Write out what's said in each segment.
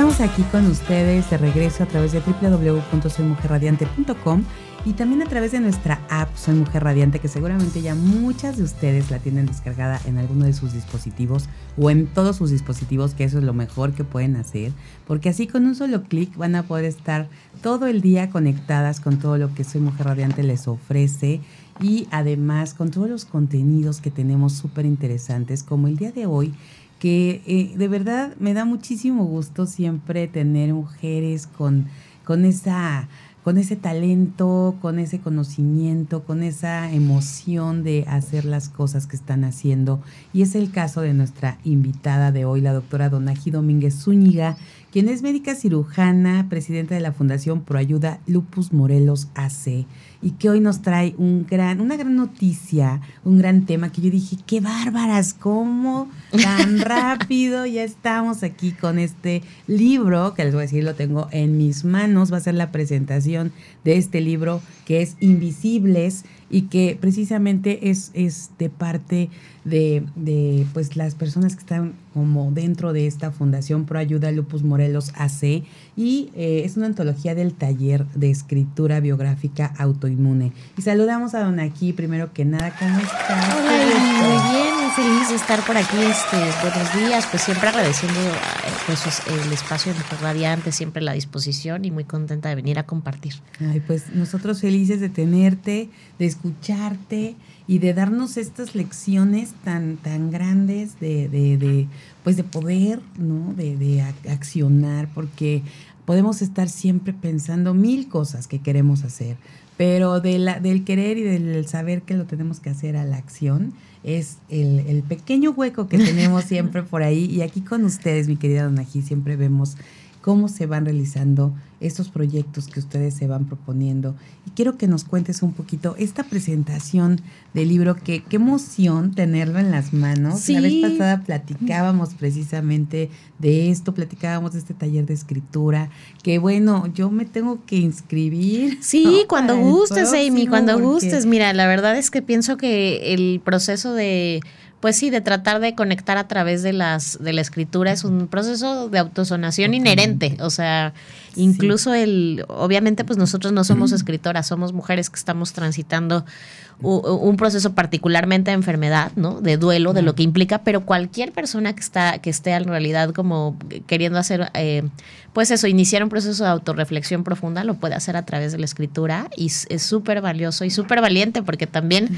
Estamos aquí con ustedes de regreso a través de www.soymujerradiante.com y también a través de nuestra app Soy Mujer Radiante, que seguramente ya muchas de ustedes la tienen descargada en alguno de sus dispositivos o en todos sus dispositivos, que eso es lo mejor que pueden hacer, porque así con un solo clic van a poder estar todo el día conectadas con todo lo que Soy Mujer Radiante les ofrece y además con todos los contenidos que tenemos súper interesantes, como el día de hoy que eh, de verdad me da muchísimo gusto siempre tener mujeres con, con, esa, con ese talento, con ese conocimiento, con esa emoción de hacer las cosas que están haciendo. Y es el caso de nuestra invitada de hoy, la doctora Donají Domínguez Zúñiga, quien es médica cirujana, presidenta de la Fundación Proayuda Lupus Morelos AC y que hoy nos trae un gran, una gran noticia, un gran tema que yo dije, qué bárbaras, cómo tan rápido ya estamos aquí con este libro, que les voy a decir, lo tengo en mis manos, va a ser la presentación de este libro que es Invisibles y que precisamente es, es de parte de, de, pues las personas que están como dentro de esta Fundación Pro Ayuda Lupus Morelos AC y eh, es una antología del taller de escritura biográfica autoinmune. Y saludamos a Don Aquí, primero que nada, ¿cómo estás? Hola, muy bien, muy feliz de estar por aquí, este, buenos días, pues siempre agradeciendo pues, el espacio de Radiante, siempre la disposición y muy contenta de venir a compartir. Ay, pues nosotros felices de tenerte, de escucharte y de darnos estas lecciones tan, tan grandes de, de, de pues de poder, ¿no? De, de, accionar, porque podemos estar siempre pensando mil cosas que queremos hacer, pero de la, del querer y del saber que lo tenemos que hacer a la acción es el, el pequeño hueco que tenemos siempre por ahí. Y aquí con ustedes, mi querida Donají, siempre vemos cómo se van realizando estos proyectos que ustedes se van proponiendo. Y quiero que nos cuentes un poquito esta presentación del libro, que qué emoción tenerlo en las manos. La vez pasada platicábamos precisamente de esto, platicábamos de este taller de escritura, que bueno, yo me tengo que inscribir. Sí, cuando gustes, Amy, cuando gustes. Mira, la verdad es que pienso que el proceso de pues sí, de tratar de conectar a través de las de la escritura es un proceso de autosonación inherente, o sea, incluso el obviamente pues nosotros no somos escritoras, somos mujeres que estamos transitando un proceso particularmente de enfermedad, ¿no? De duelo, de lo que implica, pero cualquier persona que está que esté en realidad como queriendo hacer eh, pues eso, iniciar un proceso de autorreflexión profunda lo puede hacer a través de la escritura y es súper valioso y súper valiente porque también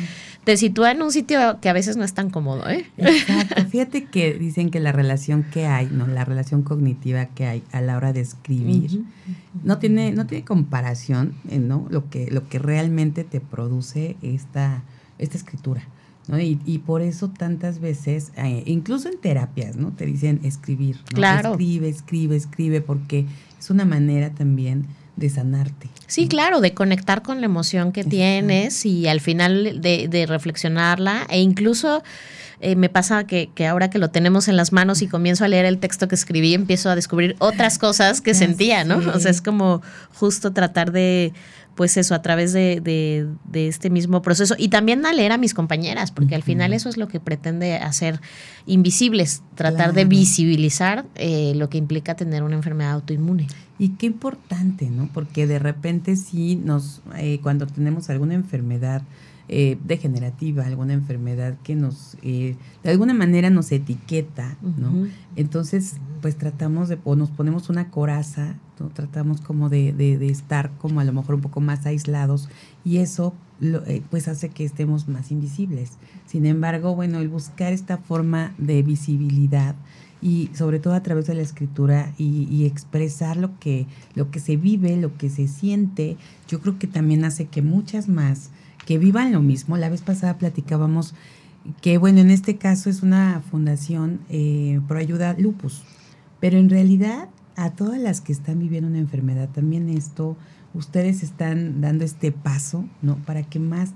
te sitúa en un sitio que a veces no es tan cómodo, ¿eh? Exacto. Fíjate que dicen que la relación que hay, ¿no? La relación cognitiva que hay a la hora de escribir no tiene no tiene comparación, ¿no? Lo que lo que realmente te produce esta esta escritura. ¿no? Y, y, por eso tantas veces, eh, incluso en terapias, ¿no? Te dicen escribir. Claro. Escribe, escribe, escribe, porque es una manera también de sanarte. Sí, claro, de conectar con la emoción que tienes y al final de, de reflexionarla e incluso eh, me pasa que, que, ahora que lo tenemos en las manos y comienzo a leer el texto que escribí, empiezo a descubrir otras cosas que sentía, ¿no? O sea, es como justo tratar de pues eso, a través de, de, este mismo proceso. Y también a leer a mis compañeras, porque al final eso es lo que pretende hacer invisibles, tratar de visibilizar eh, lo que implica tener una enfermedad autoinmune. Y qué importante, ¿no? Porque de repente sí nos, eh, cuando tenemos alguna enfermedad, eh, degenerativa, alguna enfermedad que nos, eh, de alguna manera nos etiqueta, ¿no? Entonces, pues tratamos de, o nos ponemos una coraza, ¿no? tratamos como de, de, estar como a lo mejor un poco más aislados y eso eh, pues hace que estemos más invisibles. Sin embargo, bueno, el buscar esta forma de visibilidad y sobre todo a través de la escritura y, y, expresar lo que, lo que se vive, lo que se siente, yo creo que también hace que muchas más que vivan lo mismo. La vez pasada platicábamos que, bueno, en este caso es una fundación eh, por ayuda lupus, pero en realidad a todas las que están viviendo una enfermedad, también esto, ustedes están dando este paso, ¿no? Para que más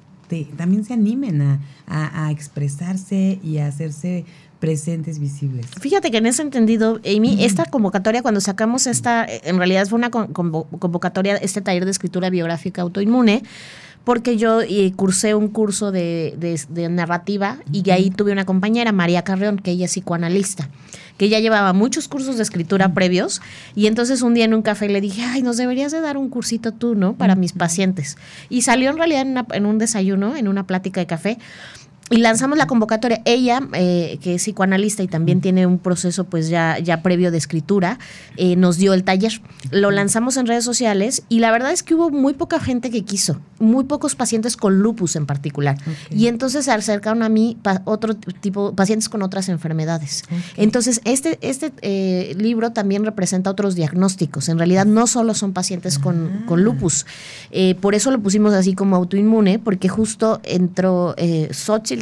también se animen a, a, expresarse y a hacerse presentes, visibles. Fíjate que en ese entendido, Amy, esta convocatoria, cuando sacamos esta, en realidad fue una convocatoria, este taller de escritura biográfica autoinmune, porque yo eh, cursé un curso de, narrativa y ahí tuve una compañera, María Carreón, que ella es psicoanalista, que ya llevaba muchos cursos de escritura previos y entonces un día en un café le dije, ay, nos deberías de dar un cursito tú, ¿no? Para mis pacientes. Y salió en realidad en, en un desayuno, en una plática de café y lanzamos la convocatoria. Ella, eh, que es psicoanalista y también tiene un proceso pues ya, ya previo de escritura, eh, nos dio el taller. Lo lanzamos en redes sociales y la verdad es que hubo muy poca gente que quiso, muy pocos pacientes con lupus en particular. Y entonces se acercaron a mí otro tipo, pacientes con otras enfermedades. Entonces, este, este eh, libro también representa otros diagnósticos. En realidad no solo son pacientes con, ah. con lupus. por eso lo pusimos así como autoinmune, porque justo entró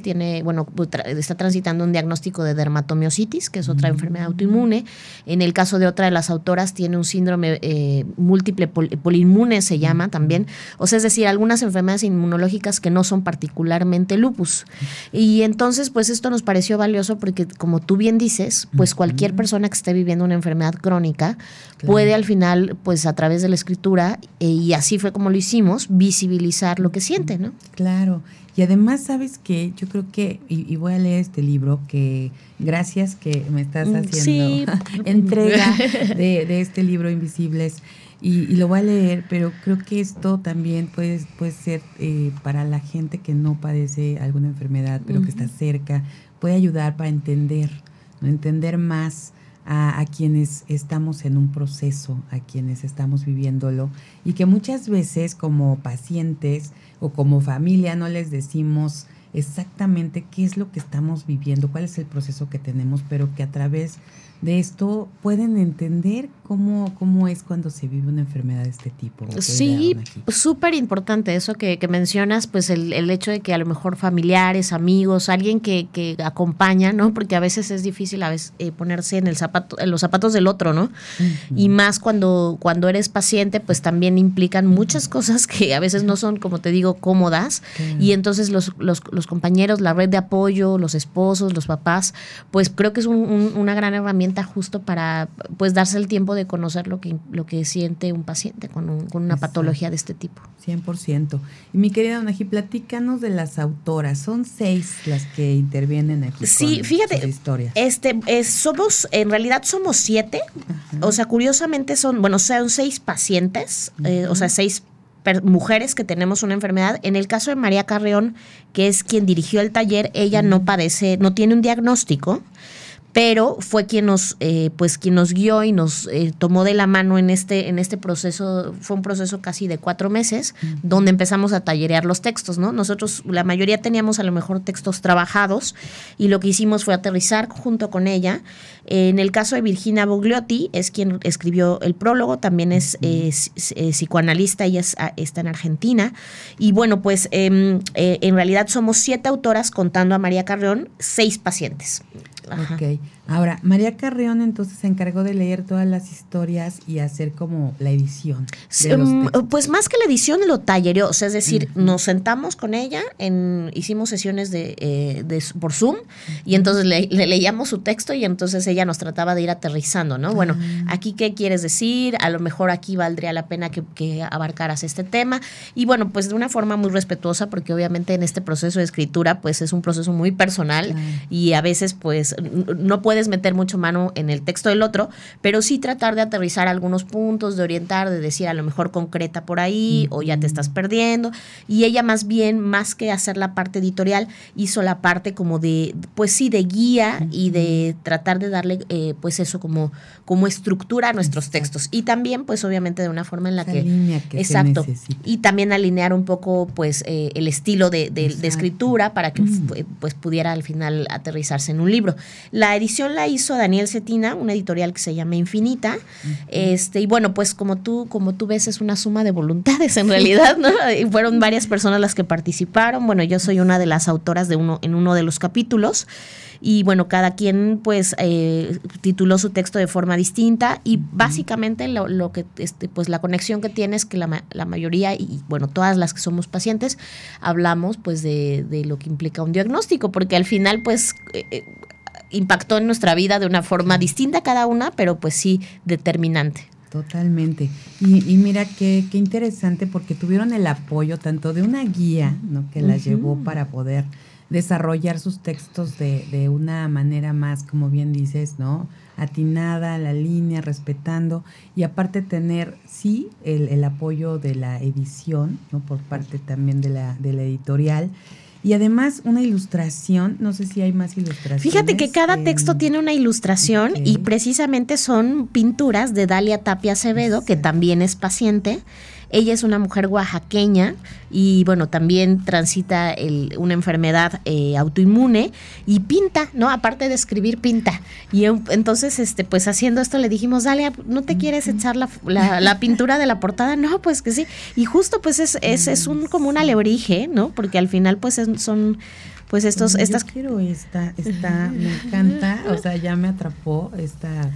tiene, bueno, está transitando un diagnóstico de dermatomiositis, que es otra enfermedad autoinmune. En el caso de otra de las autoras, tiene un síndrome eh, múltiple polinmune, se llama también. O sea, es decir, algunas enfermedades inmunológicas que no son particularmente lupus. Y entonces, pues esto nos pareció valioso porque, como tú bien dices, pues cualquier persona que esté viviendo una enfermedad crónica puede al final, pues a través de la escritura, eh, y así fue como lo hicimos, visibilizar lo que siente, ¿no? Claro. Y además, sabes que yo creo que, y, voy a leer este libro, que gracias que me estás mm, haciendo entrega de, este libro Invisibles, y, lo voy a leer, pero creo que esto también puede, puede ser eh, para la gente que no padece alguna enfermedad, pero que está cerca, puede ayudar para entender, entender más a, a, quienes estamos en un proceso, a quienes estamos viviéndolo, y que muchas veces como pacientes, o como familia no les decimos exactamente qué es lo que estamos viviendo, cuál es el proceso que tenemos, pero que a través de esto pueden entender cómo, cómo es cuando se vive una enfermedad de este tipo. Sí, súper importante eso que, mencionas, pues el, el, hecho de que a lo mejor familiares, amigos, alguien que, que acompaña, ¿no? Porque a veces es difícil a veces eh, ponerse en el zapato, en los zapatos del otro, ¿no? Y más cuando, cuando eres paciente, pues también implican muchas cosas que a veces no son, como te digo, cómodas. Y entonces los, los, los, compañeros, la red de apoyo, los esposos, los papás, pues creo que es una gran herramienta justo para pues darse el tiempo de conocer lo que, lo que siente un paciente con, con una patología de este tipo. 100%. Y mi querida Donaji, platícanos de las autoras. Son seis las que intervienen aquí. Sí, fíjate, este, somos, en realidad somos siete. O sea, curiosamente son, bueno, son seis pacientes, eh, o sea, seis mujeres que tenemos una enfermedad. En el caso de María Carreón, que es quien dirigió el taller, ella no padece, no tiene un diagnóstico pero fue quien nos, eh, pues quien nos guió y nos eh, tomó de la mano en este, en este proceso, fue un proceso casi de cuatro meses, donde empezamos a tallerear los textos, ¿no? Nosotros, la mayoría teníamos a lo mejor textos trabajados, y lo que hicimos fue aterrizar junto con ella. en el caso de Virginia Bogliotti, es quien escribió el prólogo, también es psicoanalista, ella ah, está en Argentina. Y bueno, pues em, eh, en realidad somos siete autoras contando a María Carreón, seis pacientes. Ok. Ahora, María Carrión entonces se encargó de leer todas las historias y hacer como la edición. Mm, pues más que la edición lo tallereó, o sea, es decir, nos sentamos con ella, en, hicimos sesiones de, eh, por Zoom y entonces le, leíamos su texto y entonces ella nos trataba de ir aterrizando, ¿no? Bueno, ah. aquí qué quieres decir, a lo mejor aquí valdría la pena que, abarcaras este tema y bueno, pues de una forma muy respetuosa porque obviamente en este proceso de escritura pues es un proceso muy personal y a veces pues no puede puedes meter mucho mano en el texto del otro, pero sí tratar de aterrizar algunos puntos, de orientar, de decir a lo mejor concreta por ahí o ya te estás perdiendo. Y ella más bien, más que hacer la parte editorial, hizo la parte como de, pues sí, de guía y de tratar de darle, eh, pues eso, como, como estructura a nuestros textos. Y también, pues obviamente de una forma en la que... exacto. Y también alinear un poco, pues, eh, el estilo de, de, escritura para que pues pudiera al final aterrizarse en un libro. La edición la hizo Daniel Cetina, una editorial que se llama Infinita. Este, y bueno, pues como tú, como tú ves, es una suma de voluntades en realidad, ¿no? Y fueron varias personas las que participaron. Bueno, yo soy una de las autoras de uno, en uno de los capítulos y bueno, cada quien pues eh, tituló su texto de forma distinta y básicamente lo, que, este, pues la conexión que tiene es que la, la, mayoría y bueno, todas las que somos pacientes hablamos pues de, de lo que implica un diagnóstico, porque al final pues... Eh, eh, impactó en nuestra vida de una forma distinta cada una, pero pues sí determinante. Totalmente. Y, y mira qué, qué, interesante porque tuvieron el apoyo tanto de una guía ¿no? que las llevó para poder desarrollar sus textos de, de una manera más, como bien dices, ¿no? Atinada, la línea, respetando y aparte tener, sí, el, el apoyo de la edición, ¿no? Por parte también de la, de la editorial. Y además una ilustración, no sé si hay más ilustraciones. Fíjate que cada texto tiene una ilustración y precisamente son pinturas de Dalia Tapia Acevedo, que también es paciente. Ella es una mujer oaxaqueña y bueno, también transita el, una enfermedad eh, autoinmune y pinta, ¿no? Aparte de escribir, pinta. Y entonces, este, pues haciendo esto le dijimos, Dalia, ¿no te quieres echar la, la, pintura de la portada? No, pues que sí. Y justo pues es, es, es un como un alebrije, ¿no? Porque al final pues son pues estos, estas... quiero esta, esta, me encanta, o sea, ya me atrapó esta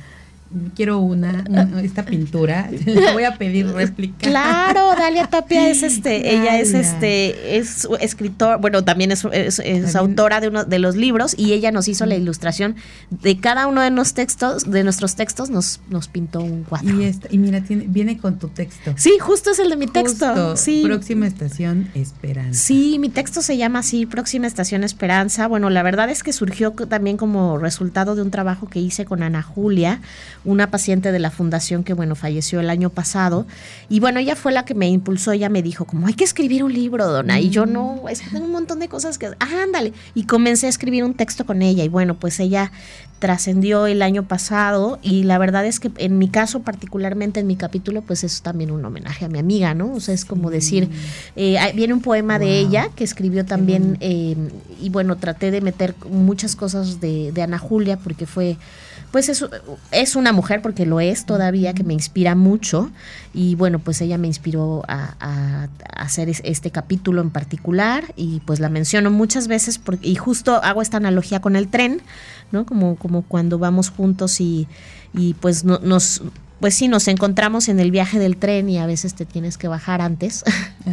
quiero una, esta pintura, le voy a pedir réplica. Claro, Dalia Tapia es este, ella es este, es escritor, bueno, también es, es, autora de uno de los libros y ella nos hizo la ilustración de cada uno de los textos, de nuestros textos, nos, nos pintó un cuadro. Y, y mira, tiene, viene con tu texto. Sí, justo es el de mi texto. Sí. Próxima estación Esperanza. Sí, mi texto se llama así, Próxima estación Esperanza. Bueno, la verdad es que surgió también como resultado de un trabajo que hice con Ana Julia una paciente de la fundación que, bueno, falleció el año pasado. Y bueno, ella fue la que me impulsó, ella me dijo, como hay que escribir un libro, dona. Y yo no, es que tengo un montón de cosas que, ah, ándale. Y comencé a escribir un texto con ella. Y bueno, pues ella trascendió el año pasado y la verdad es que en mi caso particularmente en mi capítulo pues es también un homenaje a mi amiga, ¿no? O sea, es como decir, eh, viene un poema de ella que escribió también eh, y bueno, traté de meter muchas cosas de, de Ana Julia porque fue pues es, es una mujer, porque lo es todavía, que me inspira mucho. Y bueno, pues ella me inspiró a, hacer este capítulo en particular y pues la menciono muchas veces porque, y justo hago esta analogía con el tren, ¿no? Como, como cuando vamos juntos y, y pues no, nos pues sí, nos encontramos en el viaje del tren y a veces te tienes que bajar antes,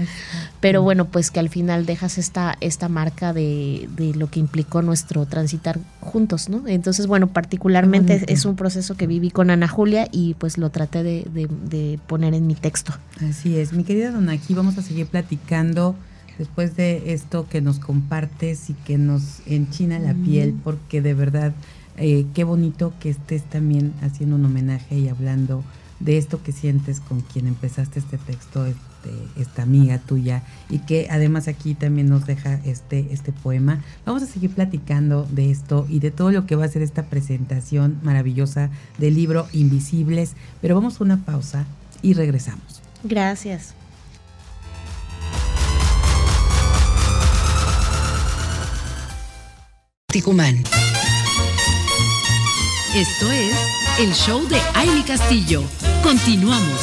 pero bueno, pues que al final dejas esta, esta marca de, de, lo que implicó nuestro transitar juntos, ¿no? Entonces, bueno, particularmente es un proceso que viví con Ana Julia y pues lo traté de, de, poner en mi texto. Así es, mi querida Dona, aquí vamos a seguir platicando después de esto que nos compartes y que nos enchina la piel, porque de verdad eh, qué bonito que estés también haciendo un homenaje y hablando de esto que sientes con quien empezaste este texto, este, esta amiga tuya, y que además aquí también nos deja este, este poema. Vamos a seguir platicando de esto y de todo lo que va a ser esta presentación maravillosa del libro Invisibles, pero vamos a una pausa y regresamos. Gracias. Ticumán. Esto es el show de Aile Castillo. Continuamos.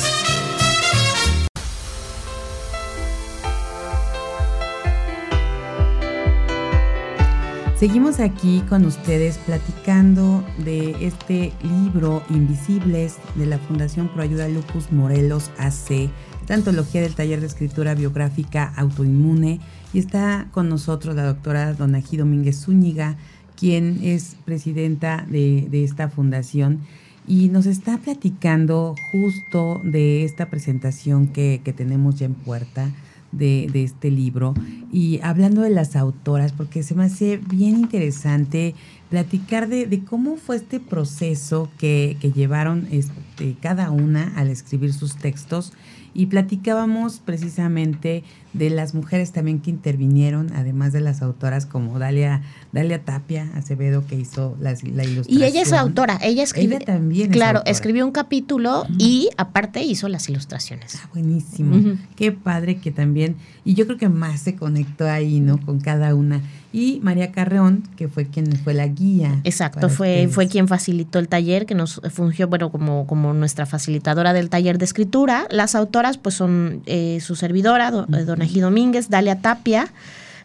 Seguimos aquí con ustedes platicando de este libro Invisibles de la Fundación Proayuda Lupus Morelos AC, esta antología del taller de escritura biográfica autoinmune. Y está con nosotros la doctora Donají Domínguez Zúñiga, quien es presidenta de, esta fundación. Y nos está platicando justo de esta presentación que, tenemos ya en puerta de, este libro. Y hablando de las autoras, porque se me hace bien interesante platicar de, cómo fue este proceso que, que llevaron este, cada una al escribir sus textos y platicábamos precisamente de las mujeres también que intervinieron, además de las autoras como Dalia, Dalia Tapia Acevedo que hizo la, ilustración. Y ella es autora, ella escribe. también. Claro, escribió un capítulo y aparte hizo las ilustraciones. Ah, buenísimo. Qué padre que también, y yo creo que más se conectó ahí, ¿no? Con cada una. Y María Carreón, que fue quien fue la guía. Exacto, fue, fue quien facilitó el taller, que nos fungió, bueno, como, como nuestra facilitadora del taller de escritura. Las autoras, pues son eh, su servidora, eh, Don Eji Domínguez, Dalia Tapia,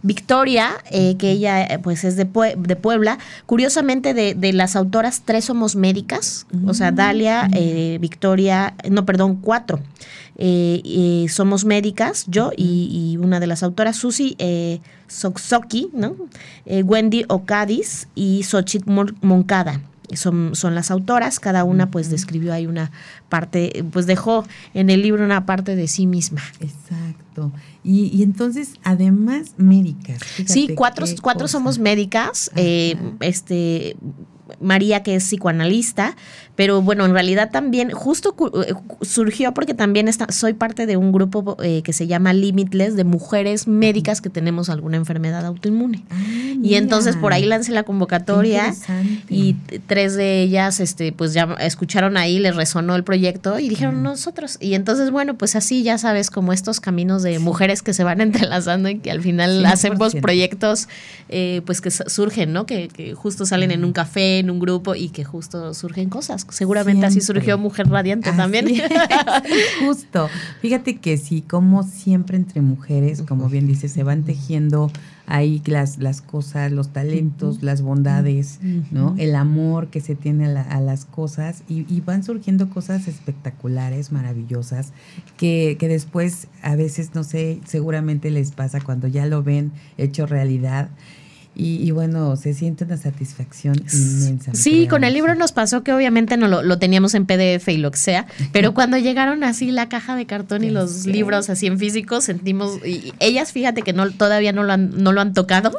Victoria, eh, que ella eh, pues es de, de Puebla. Curiosamente, de, de, las autoras, tres somos médicas, o sea, Dalia, eh, Victoria, no, perdón, cuatro. somos médicas, yo y, una de las autoras, Susi Soxoki, ¿no? Wendy Ocadis y Xochitl Moncada son, son las autoras, cada una pues describió ahí una parte, pues dejó en el libro una parte de sí misma. Exacto. Y, y entonces, además, médicas. Sí, cuatro, cuatro somos médicas. Eh, este, María, que es psicoanalista, pero bueno, en realidad también justo eh, surgió porque también está, soy parte de un grupo eh, que se llama Limitless de mujeres médicas que tenemos alguna enfermedad autoinmune. Ah, y entonces por ahí lancé la convocatoria y tres de ellas este pues ya escucharon ahí, les resonó el proyecto y dijeron nosotros. Y entonces bueno, pues así ya sabes como estos caminos de mujeres que se van entrelazando y que al final hacemos proyectos eh, pues que surgen, ¿no? Que, que justo salen en un café, en un grupo y que justo surgen cosas. Seguramente así surgió Mujer Radiante también. justo. Fíjate que sí, como siempre entre mujeres, como bien dice, se van tejiendo ahí las, las cosas, los talentos, las bondades, ¿no? El amor que se tiene a, las cosas y, y, van surgiendo cosas espectaculares, maravillosas, que, que después a veces, no sé, seguramente les pasa cuando ya lo ven hecho realidad y, bueno, se siente una satisfacción inmensa. Sí, con el libro nos pasó que obviamente no lo, teníamos en PDF y lo que sea, pero cuando llegaron así la caja de cartón y los libros así en físico, sentimos, y ellas fíjate que no todavía no lo han, no lo han tocado,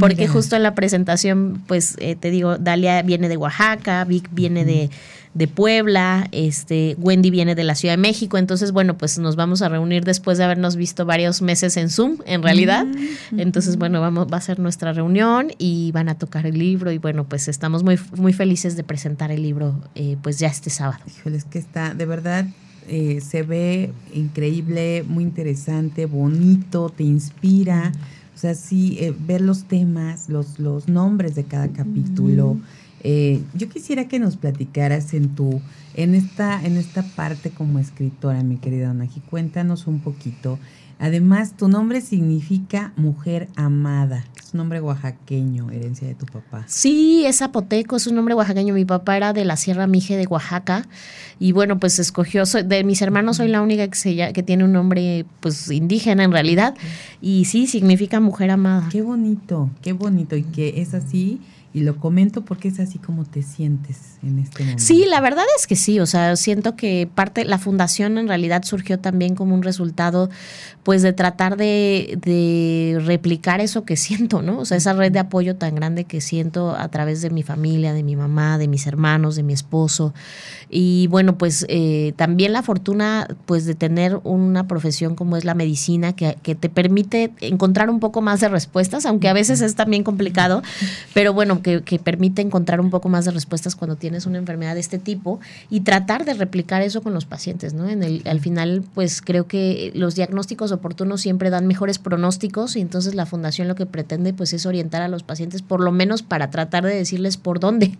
porque justo en la presentación, pues eh, te digo, Dalia viene de Oaxaca, Vic viene de de Puebla, este, Wendy viene de la Ciudad de México, entonces bueno, pues nos vamos a reunir después de habernos visto varios meses en Zoom, en realidad. Entonces, bueno, vamos, va a ser nuestra reunión y van a tocar el libro y bueno, pues estamos muy, muy felices de presentar el libro eh, pues ya este sábado. Híjole, es que está, de verdad, eh, se ve increíble, muy interesante, bonito, te inspira. O sea, sí, eh, ver los temas, los, los nombres de cada capítulo. Eh, yo quisiera que nos platicaras en tu, en esta, en esta parte como escritora, mi querida Donaji. Cuéntanos un poquito. Además, tu nombre significa mujer amada. Es un nombre oaxaqueño, herencia de tu papá. Sí, es zapoteco, es un nombre oaxaqueño. Mi papá era de la Sierra Mije de Oaxaca y bueno, pues escogió, de mis hermanos soy la única que, se, que tiene un nombre pues indígena en realidad y sí, significa mujer amada. Qué bonito, qué bonito y que es así y lo comento porque es así como te sientes en este momento. Sí, la verdad es que sí, o sea, siento que parte, la fundación en realidad surgió también como un resultado, pues de tratar de, de replicar eso que siento, ¿no? O sea, esa red de apoyo tan grande que siento a través de mi familia, de mi mamá, de mis hermanos, de mi esposo. Y bueno, pues eh, también la fortuna, pues de tener una profesión como es la medicina, que, que te permite encontrar un poco más de respuestas, aunque a veces es también complicado, pero bueno, que, permite encontrar un poco más de respuestas cuando tienes una enfermedad de este tipo y tratar de replicar eso con los pacientes, ¿no? En el, al final, pues creo que los diagnósticos oportunos siempre dan mejores pronósticos y entonces la fundación lo que pretende pues es orientar a los pacientes por lo menos para tratar de decirles por dónde.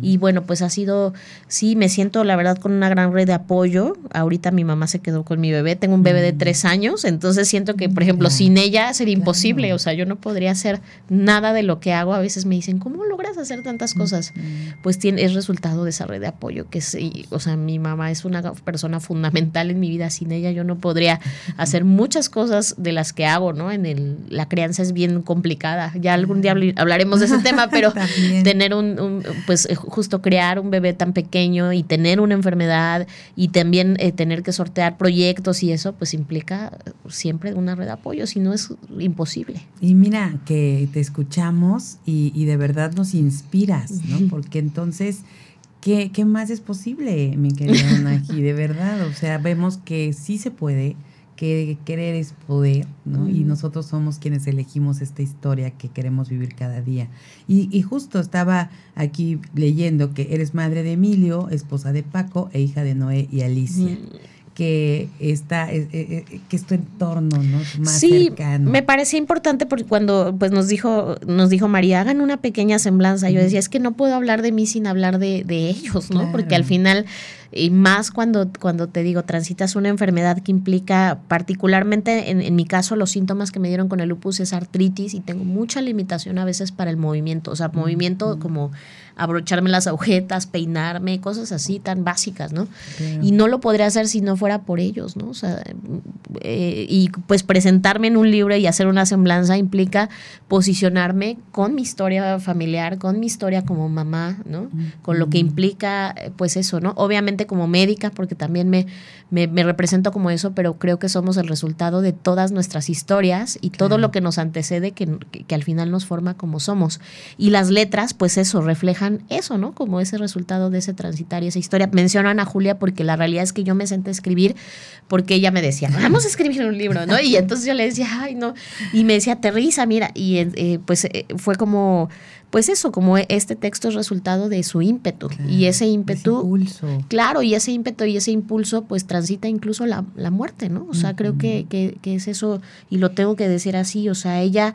Y bueno, pues ha sido, sí, me siento la verdad con una gran red de apoyo. Ahorita mi mamá se quedó con mi bebé, tengo un bebé de tres años, entonces siento que, por ejemplo, sin ella sería imposible, o sea, yo no podría hacer nada de lo que hago. A veces me dicen, ¿cómo logras hacer tantas cosas? Pues tiene, es resultado de esa red de apoyo, que es, o sea, mi mamá es una persona fundamental en mi vida, sin ella yo no podría hacer muchas cosas de las que hago, ¿no? En el, la crianza es bien complicada, ya algún día hablaremos de ese tema, pero tener un, pues eh, justo crear un bebé tan pequeño y tener una enfermedad y también eh, tener que sortear proyectos y eso, pues implica siempre una red de apoyo, si no es imposible. Y mira que te escuchamos y, y de verdad nos inspiras, ¿no? Porque entonces, ¿qué, ¿qué, más es posible, mi querida Naji? De verdad, o sea, vemos que sí se puede, que querer es poder, ¿no? Y nosotros somos quienes elegimos esta historia que queremos vivir cada día. Y, y, justo estaba aquí leyendo que eres madre de Emilio, esposa de Paco e hija de Noé y Alicia. Que está eh, eh, eh, que es tu entorno no más sí, me parecía importante porque cuando pues nos dijo nos dijo María hagan una pequeña semblanza yo decía es que no puedo hablar de mí sin hablar de, de ellos no porque al final y más cuando, cuando te digo, transitas una enfermedad que implica, particularmente en, en, mi caso, los síntomas que me dieron con el lupus es artritis y tengo mucha limitación a veces para el movimiento, o sea, movimiento como abrocharme las agujetas, peinarme, cosas así tan básicas, ¿no? Y no lo podría hacer si no fuera por ellos, ¿no? O sea, eh, y pues presentarme en un libro y hacer una semblanza implica posicionarme con mi historia familiar, con mi historia como mamá, ¿no? Con lo que implica, pues eso, ¿no? Obviamente como médica, porque también me, me, represento como eso, pero creo que somos el resultado de todas nuestras historias y todo lo que nos antecede que, que al final nos forma como somos. Y las letras, pues eso, reflejan eso, ¿no? Como ese resultado de ese transitar y esa historia. Mencionan a Julia porque la realidad es que yo me senté a escribir porque ella me decía, vamos a escribir un libro, ¿no? Y entonces yo le decía, ay, no. Y me decía, aterriza, mira. Y eh, pues eh, fue como, pues eso, como este texto es resultado de su ímpetu. y ese ímpetu. impulso. Claro, y ese ímpetu y ese impulso, pues transita incluso la, muerte, ¿no? O sea, creo que, que, que es eso, y lo tengo que decir así, o sea, ella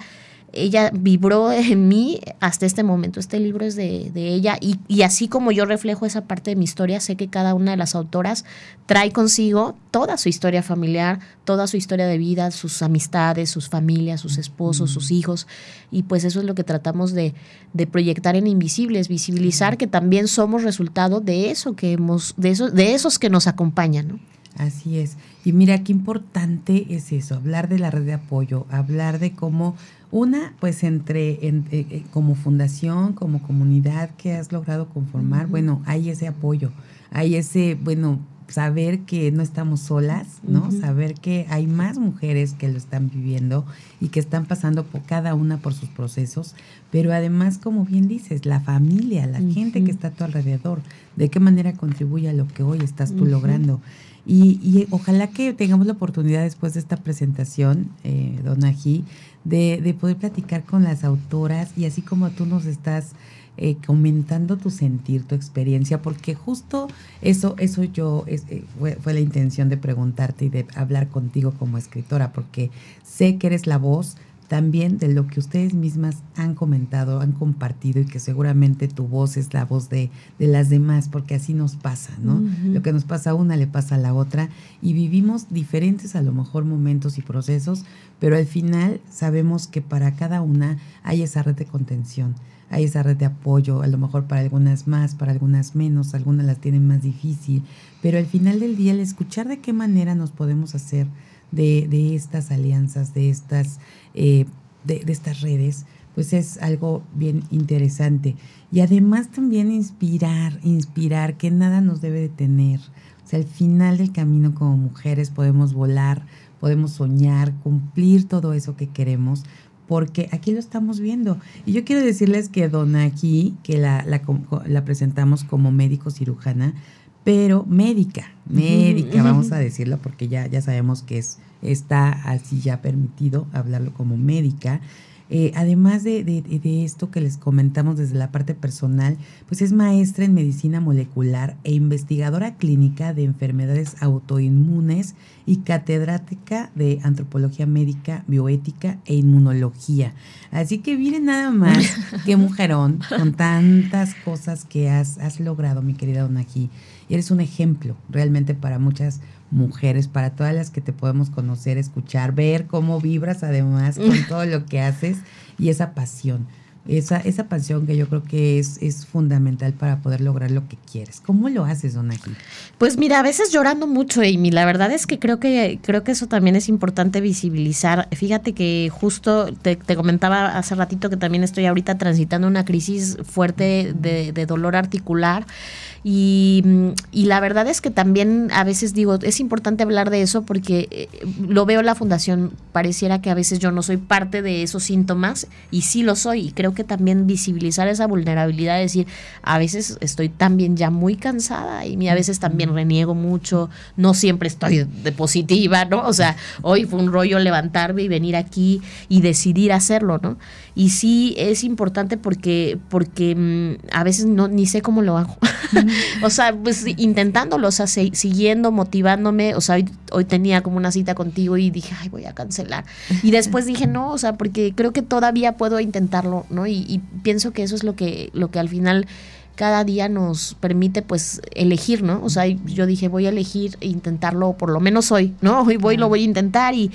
ella vibró en mí hasta este momento. Este libro es de, ella y, y, así como yo reflejo esa parte de mi historia, sé que cada una de las autoras trae consigo toda su historia familiar, toda su historia de vida, sus amistades, sus familias, sus esposos, sus hijos. Y pues eso es lo que tratamos de, de proyectar en Invisibles, visibilizar que también somos resultado de eso que hemos, de, eso, de esos que nos acompañan. ¿no? Así es. Y mira, qué importante es eso, hablar de la red de apoyo, hablar de cómo una, pues entre, eh, eh, como fundación, como comunidad que has logrado conformar, bueno, hay ese apoyo, hay ese, bueno, saber que no estamos solas, ¿no? Saber que hay más mujeres que lo están viviendo y que están pasando por cada una por sus procesos, pero además, como bien dices, la familia, la gente que está a tu alrededor, de qué manera contribuye a lo que hoy estás tú logrando. Y, y, ojalá que tengamos la oportunidad después de esta presentación, eh, Don Ají, de, de, poder platicar con las autoras y así como tú nos estás eh, comentando tu sentir, tu experiencia, porque justo eso, eso yo eh, fue, fue, la intención de preguntarte y de hablar contigo como escritora, porque sé que eres la voz también de lo que ustedes mismas han comentado, han compartido y que seguramente tu voz es la voz de, de las demás, porque así nos pasa, ¿no? Lo que nos pasa a una le pasa a la otra y vivimos diferentes a lo mejor momentos y procesos, pero al final sabemos que para cada una hay esa red de contención, hay esa red de apoyo, a lo mejor para algunas más, para algunas menos, algunas las tienen más difícil, pero al final del día el escuchar de qué manera nos podemos hacer de, de estas alianzas, de estas eh, de, estas redes, pues es algo bien interesante. Y además también inspirar, inspirar que nada nos debe detener. O sea, al final del camino como mujeres podemos volar, podemos soñar, cumplir todo eso que queremos, porque aquí lo estamos viendo. Y yo quiero decirles que Dona aquí, que la, la, la presentamos como médico cirujana, pero médica, médica, vamos a decirlo, porque ya, ya sabemos que es está así ya permitido hablarlo como médica. Eh, además de, de, esto que les comentamos desde la parte personal, pues es maestra en medicina molecular e investigadora clínica de enfermedades autoinmunes y catedrática de antropología médica, bioética e inmunología. Así que miren nada más qué mujerón con tantas cosas que has, has logrado, mi querida Donají. Y eres un ejemplo realmente para muchas mujeres, para todas las que te podemos conocer, escuchar, ver cómo vibras además con todo lo que haces y esa pasión. Esa, esa pasión que yo creo que es, es fundamental para poder lograr lo que quieres. ¿Cómo lo haces, Donaki? Pues mira, a veces llorando mucho, Amy. La verdad es que creo que, creo que eso también es importante visibilizar. Fíjate que justo te, comentaba hace ratito que también estoy ahorita transitando una crisis fuerte de, dolor articular. Y, y, la verdad es que también a veces digo, es importante hablar de eso porque eh, lo veo la fundación, pareciera que a veces yo no soy parte de esos síntomas y sí lo soy y creo creo que también visibilizar esa vulnerabilidad, decir, a veces estoy también ya muy cansada y a veces también reniego mucho, no siempre estoy de positiva, ¿no? O sea, hoy fue un rollo levantarme y venir aquí y decidir hacerlo, ¿no? Y sí es importante porque, porque mm, a veces no ni sé cómo lo hago. o sea, pues intentándolo, o sea, siguiendo, motivándome, o sea, hoy, hoy tenía como una cita contigo y dije, ay, voy a cancelar. Y después dije, no, o sea, porque creo que todavía puedo intentarlo, ¿no? Y, y pienso que eso es lo que, lo que al final cada día nos permite pues elegir, ¿no? O sea, yo dije, voy a elegir e intentarlo por lo menos hoy, ¿no? Hoy voy, lo voy a intentar y,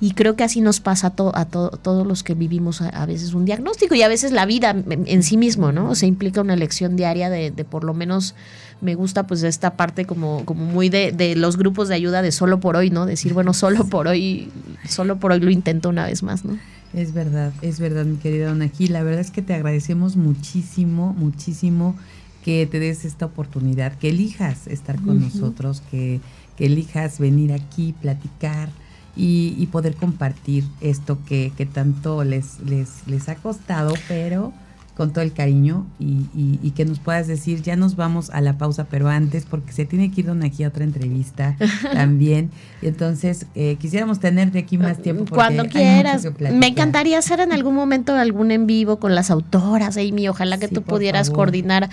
y creo que así nos pasa a, a todos los que vivimos a, veces un diagnóstico y a veces la vida en, sí mismo, ¿no? O sea, implica una elección diaria de, de por lo menos me gusta pues esta parte como, como muy de, de, los grupos de ayuda de solo por hoy, ¿no? Decir, bueno, solo por hoy, solo por hoy lo intento una vez más, ¿no? Es verdad, es verdad, mi querida Dona Gil. La verdad es que te agradecemos muchísimo, muchísimo que te des esta oportunidad, que elijas estar con nosotros, que, que, elijas venir aquí, platicar y, y poder compartir esto que, que tanto les, les, les ha costado, pero con todo el cariño y, y, que nos puedas decir, ya nos vamos a la pausa, pero antes, porque se tiene que ir una aquí a otra entrevista también. Y entonces, eh, quisiéramos tenerte aquí más tiempo. Cuando quieras. Me encantaría hacer en algún momento algún en vivo con las autoras, Amy. Ojalá que tú pudieras coordinar,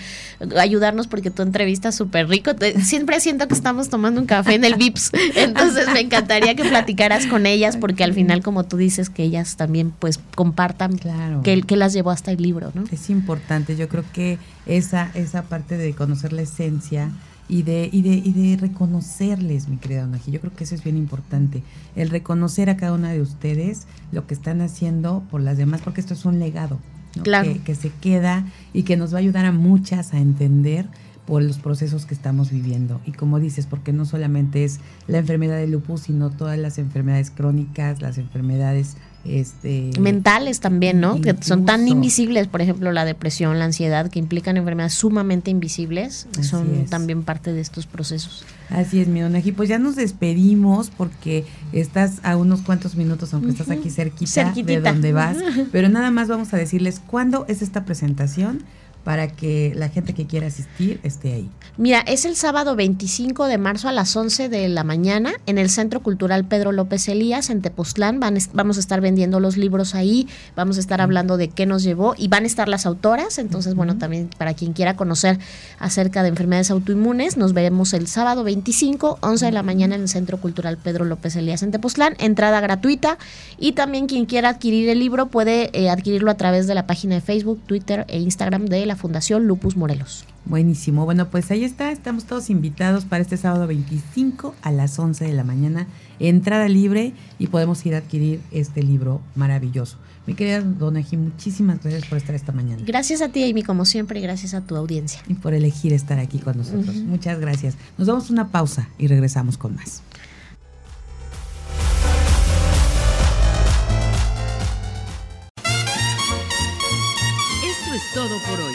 ayudarnos, porque tu entrevista es súper rico. Siempre siento que estamos tomando un café en el VIPS. Entonces, me encantaría que platicaras con ellas, porque al final, como tú dices, que ellas también pues compartan claro. que, que las llevó hasta el libro, ¿no? Es importante. Yo creo que esa, esa parte de conocer la esencia y de, y de, y de reconocerles, mi querida Donaji, yo creo que eso es bien importante. El reconocer a cada una de ustedes lo que están haciendo por las demás, porque esto es un legado que, que se queda y que nos va a ayudar a muchas a entender por los procesos que estamos viviendo. Y como dices, porque no solamente es la enfermedad de lupus, sino todas las enfermedades crónicas, las enfermedades este, mentales también, ¿no? Que son tan invisibles, por ejemplo, la depresión, la ansiedad, que implican enfermedades sumamente invisibles, son también parte de estos procesos. Así es, mi donaji. Pues ya nos despedimos porque estás a unos cuantos minutos, aunque estás aquí cerquita de donde vas. Pero nada más vamos a decirles cuándo es esta presentación para que la gente que quiera asistir esté ahí? Mira, es el sábado 25 de marzo a las 11 de la mañana en el Centro Cultural Pedro López Elías en Tepoztlán. Van, vamos a estar vendiendo los libros ahí, vamos a estar hablando de qué nos llevó y van a estar las autoras. Entonces, bueno, también para quien quiera conocer acerca de enfermedades autoinmunes, nos veremos el sábado 25, 11 de la mañana en el Centro Cultural Pedro López Elías en Tepoztlán. Entrada gratuita y también quien quiera adquirir el libro puede eh, adquirirlo a través de la página de Facebook, Twitter e Instagram de la Fundación Lupus Morelos. Buenísimo. Bueno, pues ahí está. Estamos todos invitados para este sábado 25 a las 11 de la mañana. Entrada libre y podemos ir a adquirir este libro maravilloso. Mi querida Dona muchísimas gracias por estar esta mañana. Gracias a ti, Amy, como siempre, y gracias a tu audiencia. Y por elegir estar aquí con nosotros. Muchas gracias. Nos damos una pausa y regresamos con más. todo por hoy.